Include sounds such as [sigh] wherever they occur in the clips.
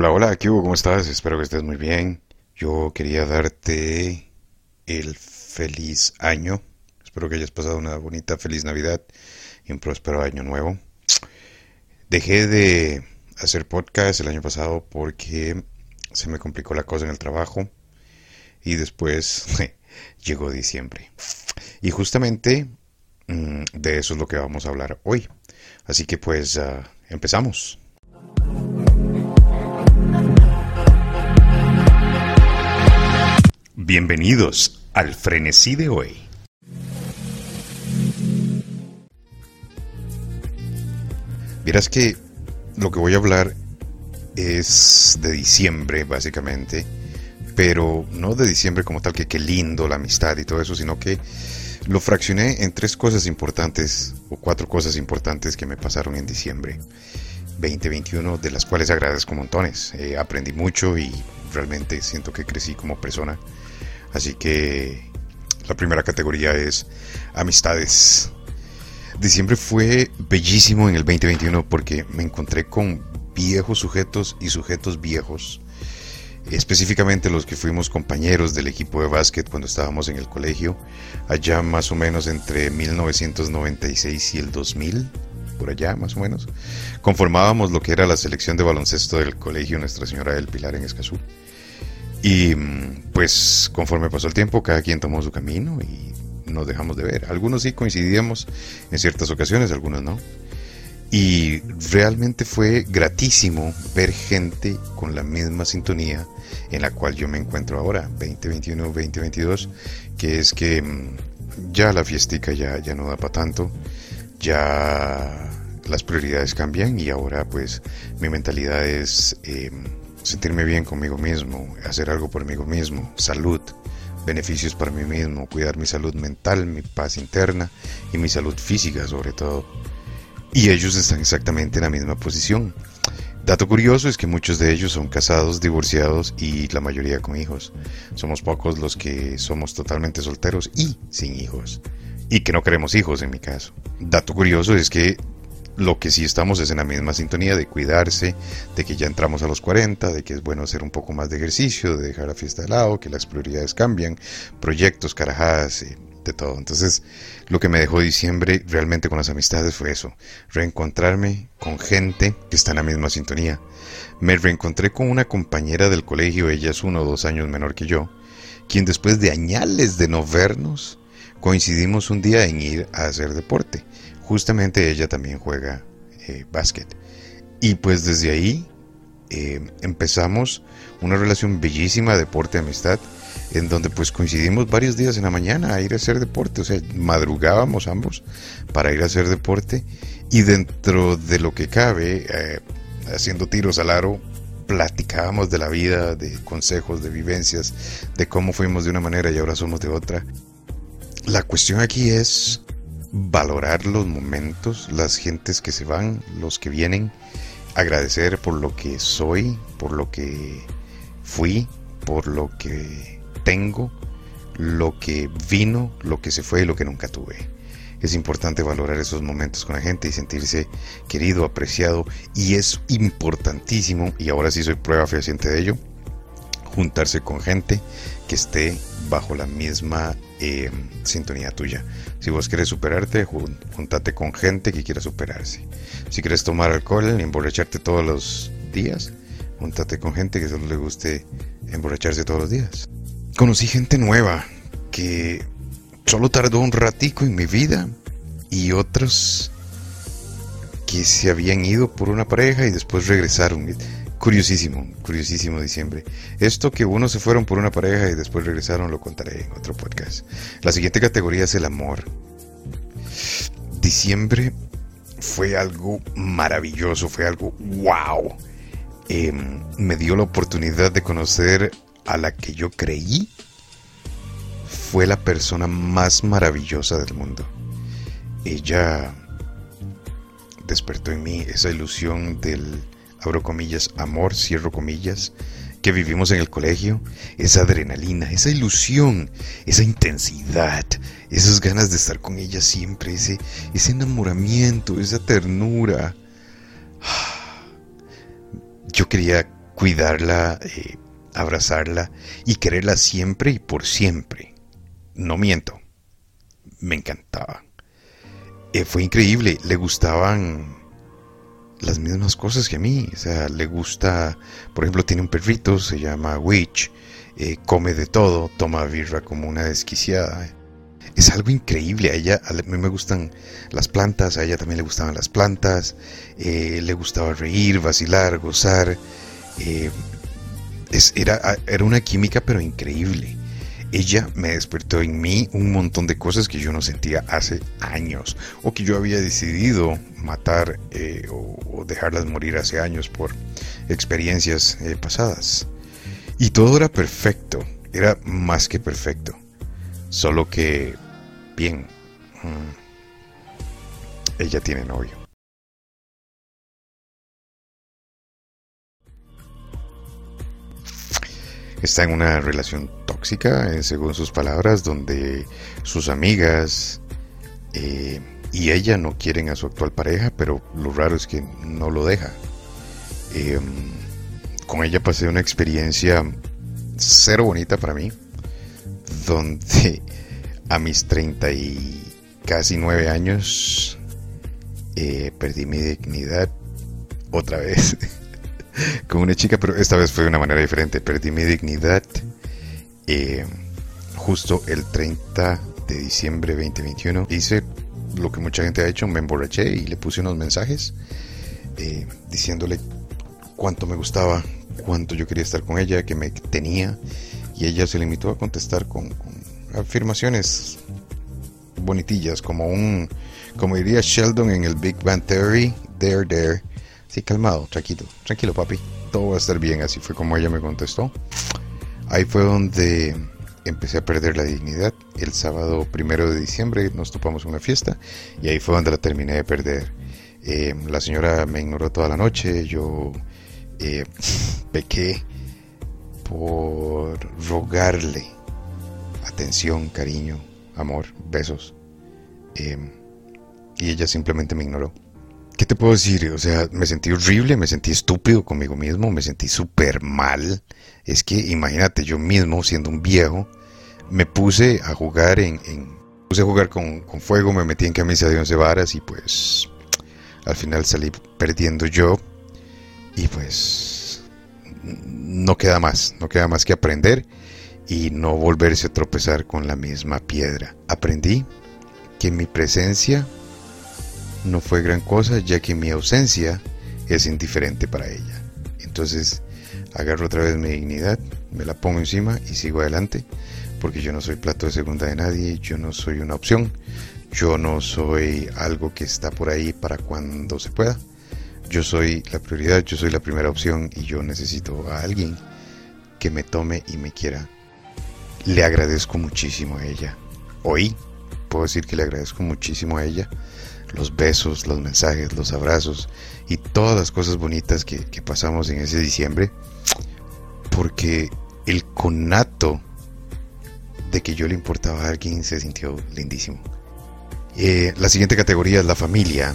Hola, hola, ¿qué? ¿Cómo estás? Espero que estés muy bien. Yo quería darte el feliz año. Espero que hayas pasado una bonita, feliz Navidad y un próspero año nuevo. Dejé de hacer podcast el año pasado porque se me complicó la cosa en el trabajo y después [laughs] llegó diciembre. Y justamente mm, de eso es lo que vamos a hablar hoy. Así que pues ah, empezamos. Bienvenidos al frenesí de hoy. Verás que lo que voy a hablar es de diciembre, básicamente, pero no de diciembre como tal, que qué lindo la amistad y todo eso, sino que lo fraccioné en tres cosas importantes, o cuatro cosas importantes que me pasaron en diciembre 2021, de las cuales agradezco montones. Eh, aprendí mucho y realmente siento que crecí como persona Así que la primera categoría es amistades. Diciembre fue bellísimo en el 2021 porque me encontré con viejos sujetos y sujetos viejos. Específicamente los que fuimos compañeros del equipo de básquet cuando estábamos en el colegio, allá más o menos entre 1996 y el 2000, por allá más o menos, conformábamos lo que era la selección de baloncesto del colegio Nuestra Señora del Pilar en Escazú. Y pues conforme pasó el tiempo, cada quien tomó su camino y nos dejamos de ver. Algunos sí coincidíamos en ciertas ocasiones, algunos no. Y realmente fue gratísimo ver gente con la misma sintonía en la cual yo me encuentro ahora, 2021, 2022, que es que mm, ya la fiestica ya, ya no da para tanto, ya las prioridades cambian y ahora pues mi mentalidad es... Eh, sentirme bien conmigo mismo, hacer algo por mí mismo, salud, beneficios para mí mismo, cuidar mi salud mental, mi paz interna y mi salud física sobre todo. Y ellos están exactamente en la misma posición. Dato curioso es que muchos de ellos son casados, divorciados y la mayoría con hijos. Somos pocos los que somos totalmente solteros y sin hijos. Y que no queremos hijos en mi caso. Dato curioso es que lo que sí estamos es en la misma sintonía de cuidarse, de que ya entramos a los 40, de que es bueno hacer un poco más de ejercicio, de dejar la fiesta de lado, que las prioridades cambian, proyectos, carajadas, y de todo. Entonces, lo que me dejó diciembre realmente con las amistades fue eso, reencontrarme con gente que está en la misma sintonía. Me reencontré con una compañera del colegio, ella es uno o dos años menor que yo, quien después de añales de no vernos, coincidimos un día en ir a hacer deporte justamente ella también juega eh, básquet. Y pues desde ahí eh, empezamos una relación bellísima de deporte-amistad, en donde pues coincidimos varios días en la mañana a ir a hacer deporte, o sea, madrugábamos ambos para ir a hacer deporte y dentro de lo que cabe, eh, haciendo tiros al aro, platicábamos de la vida, de consejos, de vivencias, de cómo fuimos de una manera y ahora somos de otra. La cuestión aquí es valorar los momentos, las gentes que se van, los que vienen, agradecer por lo que soy, por lo que fui, por lo que tengo, lo que vino, lo que se fue y lo que nunca tuve. Es importante valorar esos momentos con la gente y sentirse querido, apreciado y es importantísimo, y ahora sí soy prueba fehaciente de ello, juntarse con gente que esté bajo la misma eh, sintonía tuya. Si vos quieres superarte, juntate con gente que quiera superarse. Si quieres tomar alcohol y emborracharte todos los días, juntate con gente que solo le guste emborracharse todos los días. Conocí gente nueva que solo tardó un ratico en mi vida y otros que se habían ido por una pareja y después regresaron. Curiosísimo, curiosísimo diciembre. Esto que unos se fueron por una pareja y después regresaron lo contaré en otro podcast. La siguiente categoría es el amor. Diciembre fue algo maravilloso, fue algo wow. Em, me dio la oportunidad de conocer a la que yo creí fue la persona más maravillosa del mundo. Ella despertó en mí esa ilusión del abro comillas, amor, cierro comillas, que vivimos en el colegio, esa adrenalina, esa ilusión, esa intensidad, esas ganas de estar con ella siempre, ese, ese enamoramiento, esa ternura. [sighs] Yo quería cuidarla, eh, abrazarla y quererla siempre y por siempre. No miento, me encantaba. Eh, fue increíble, le gustaban las mismas cosas que a mí. O sea, le gusta, por ejemplo, tiene un perrito, se llama Witch, eh, come de todo, toma birra como una desquiciada. Es algo increíble. A ella, a mí me gustan las plantas, a ella también le gustaban las plantas, eh, le gustaba reír, vacilar, gozar. Eh, era, era una química, pero increíble ella me despertó en mí un montón de cosas que yo no sentía hace años o que yo había decidido matar eh, o, dejarlas morir hace años por experiencias eh, pasadas. Y todo era perfecto, era más que perfecto. Solo que, bien, mm, ella tiene novio. Está en una relación tóxica, eh, según sus palabras, donde sus amigas eh, y ella no quieren a su actual pareja, pero lo raro es que no lo deja. Em, con ella pasé una experiencia cero bonita para mí, donde a mis 30 y casi 9 años eh, perdí mi dignidad otra vez. [laughs] con una chica, pero esta vez fue de una manera diferente. Perdí mi dignidad eh, justo el 30 de diciembre 2021. Hice lo que mucha gente ha hecho, me emborraché y le puse unos mensajes eh, diciéndole cuánto me gustaba, cuánto yo quería estar con ella, que me tenía. Y ella se limitó a contestar con, afirmaciones bonitillas, como un, como diría Sheldon en el Big Bang Theory, there, there, Sí, calmado, tranquilo, tranquilo papi, todo va a estar bien, así fue como ella me contestó. Ahí fue donde empecé a perder la dignidad. El sábado primero de diciembre nos topamos una fiesta y ahí fue donde la terminé de perder. Eh, la señora me ignoró toda la noche, yo eh, [laughs] pequé por rogarle atención, cariño, amor, besos. Eh, y ella simplemente me ignoró. ¿Qué te puedo decir? O sea, me sentí horrible, me sentí estúpido conmigo mismo, me sentí súper mal. Es que imagínate, yo mismo, siendo un viejo, me puse a jugar en... puse a jugar con, fuego, me metí en camisa de once varas y pues al final salí perdiendo yo y pues no queda más, no queda más que aprender y no volverse a tropezar con la misma piedra. Aprendí que mi presencia no fue gran cosa ya que mi ausencia es indiferente para ella. Entonces agarro otra vez mi dignidad, me la pongo encima y sigo adelante porque yo no soy plato de segunda de nadie, yo no soy una opción, yo no soy algo que está por ahí para cuando se pueda. Yo soy la prioridad, yo soy la primera opción y yo necesito a alguien que me tome y me quiera. Le agradezco muchísimo a ella. Hoy puedo decir que le agradezco muchísimo a ella los besos, los mensajes, los abrazos y todas las cosas bonitas que, pasamos en ese diciembre, porque el conato de que yo le importaba a alguien se sintió lindísimo. Eh, la siguiente categoría es la familia.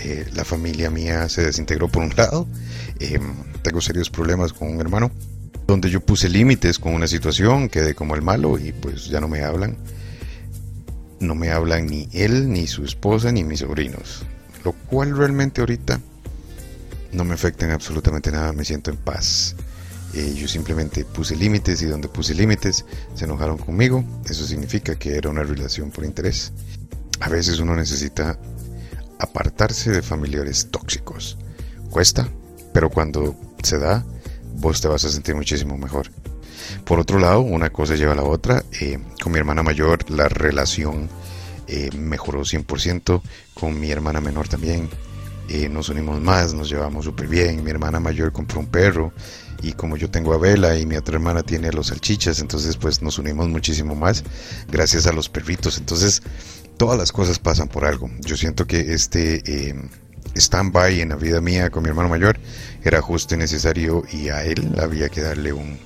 Eh, la familia mía se desintegró por un [laughs] lado. Eh, tengo serios problemas con un hermano, donde yo puse límites con una situación, quedé como el malo y pues ya no me hablan no me hablan ni él, ni su esposa, ni mis sobrinos. Lo cual realmente ahorita no me afecta en absolutamente nada, me siento en paz. Eh, yo simplemente puse límites y donde puse límites se enojaron conmigo. Eso significa que era una relación por interés. A veces uno necesita apartarse de familiares tóxicos. Cuesta, pero cuando se da, vos te vas a sentir muchísimo mejor. Por otro lado, una cosa lleva a la otra. Eh, con mi hermana mayor la relación eh, mejoró 100%. Con mi hermana menor también. Eh, nos unimos más, nos llevamos súper bien. Mi hermana mayor compró un perro y como yo tengo a Vela y mi otra hermana tiene los salchichas, entonces pues nos unimos muchísimo más gracias a los perritos. Entonces todas las cosas pasan por algo. Yo siento que este stand-by en la vida mía con mi hermano mayor era justo y necesario y a él había que darle un,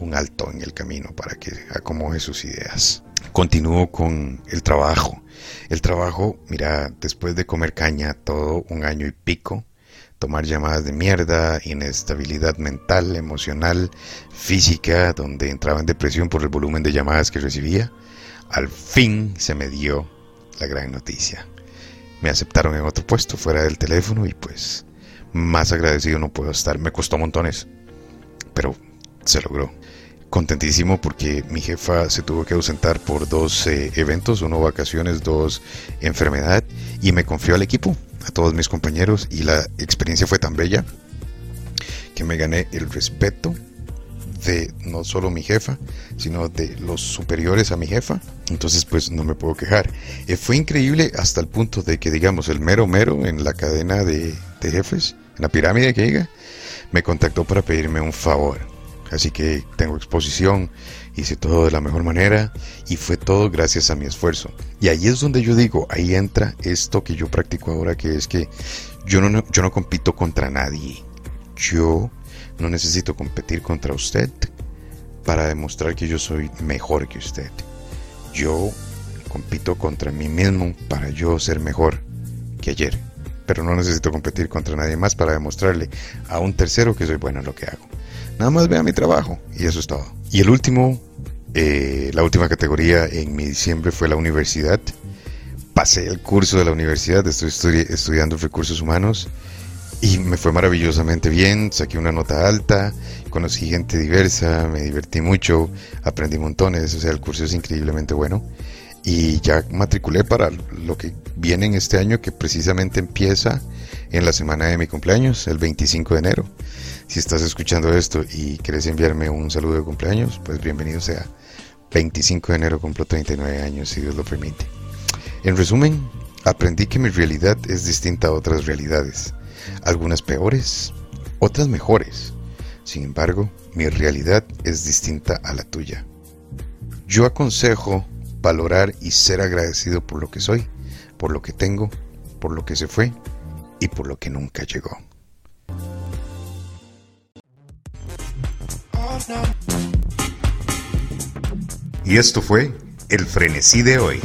un alto en el camino para que acomode sus ideas. Continúo con el trabajo. El trabajo, mira, después de comer caña todo un año y pico, tomar llamadas de mierda, inestabilidad mental, emocional, física, donde entraba en depresión por el volumen de llamadas que recibía, al fin se me dio la gran noticia. Me aceptaron en otro puesto fuera del teléfono y pues más agradecido no puedo estar. Me costó montones, pero se logró. Contentísimo porque mi jefa se tuvo que ausentar por dos eh, eventos, uno vacaciones, dos enfermedad, y me confió al equipo, a todos mis compañeros, y la experiencia fue tan bella que me gané el respeto de no solo mi jefa, sino de los superiores a mi jefa. Entonces, pues no me puedo quejar. Eh, fue increíble hasta el punto de que, digamos, el mero mero en la cadena de, de jefes, en la pirámide que diga, me contactó para pedirme un favor. Así que tengo exposición, hice todo de la mejor manera y fue todo gracias a mi esfuerzo. Y ahí es donde yo digo, ahí entra esto que yo practico ahora, que es que yo no, yo no compito contra nadie. Yo no necesito competir contra usted para demostrar que yo soy mejor que usted. Yo compito contra mí mismo para yo ser mejor que ayer. Pero no necesito competir contra nadie más para demostrarle a un tercero que soy bueno en lo que hago. Nada más vea mi trabajo y eso es todo. Y el último, eh, la última categoría en mi diciembre fue la universidad. Pasé el curso de la universidad, estoy estudiando recursos humanos y me fue maravillosamente bien, saqué una nota alta, conocí gente diversa, me divertí mucho, aprendí montones, o sea, el curso es increíblemente bueno. Y ya matriculé para lo que viene en este año, que precisamente empieza en la semana de mi cumpleaños, el 25 de enero. Si estás escuchando esto y quieres enviarme un saludo de cumpleaños, pues bienvenido sea. 25 de enero cumplo 39 años, si Dios lo permite. En resumen, aprendí que mi realidad es distinta a otras realidades algunas peores, otras mejores. Sin embargo, mi realidad es distinta a la tuya. Yo aconsejo valorar y ser agradecido por lo que soy, por lo que tengo, por lo que se fue y por lo que nunca llegó. Y esto fue el frenesí de hoy.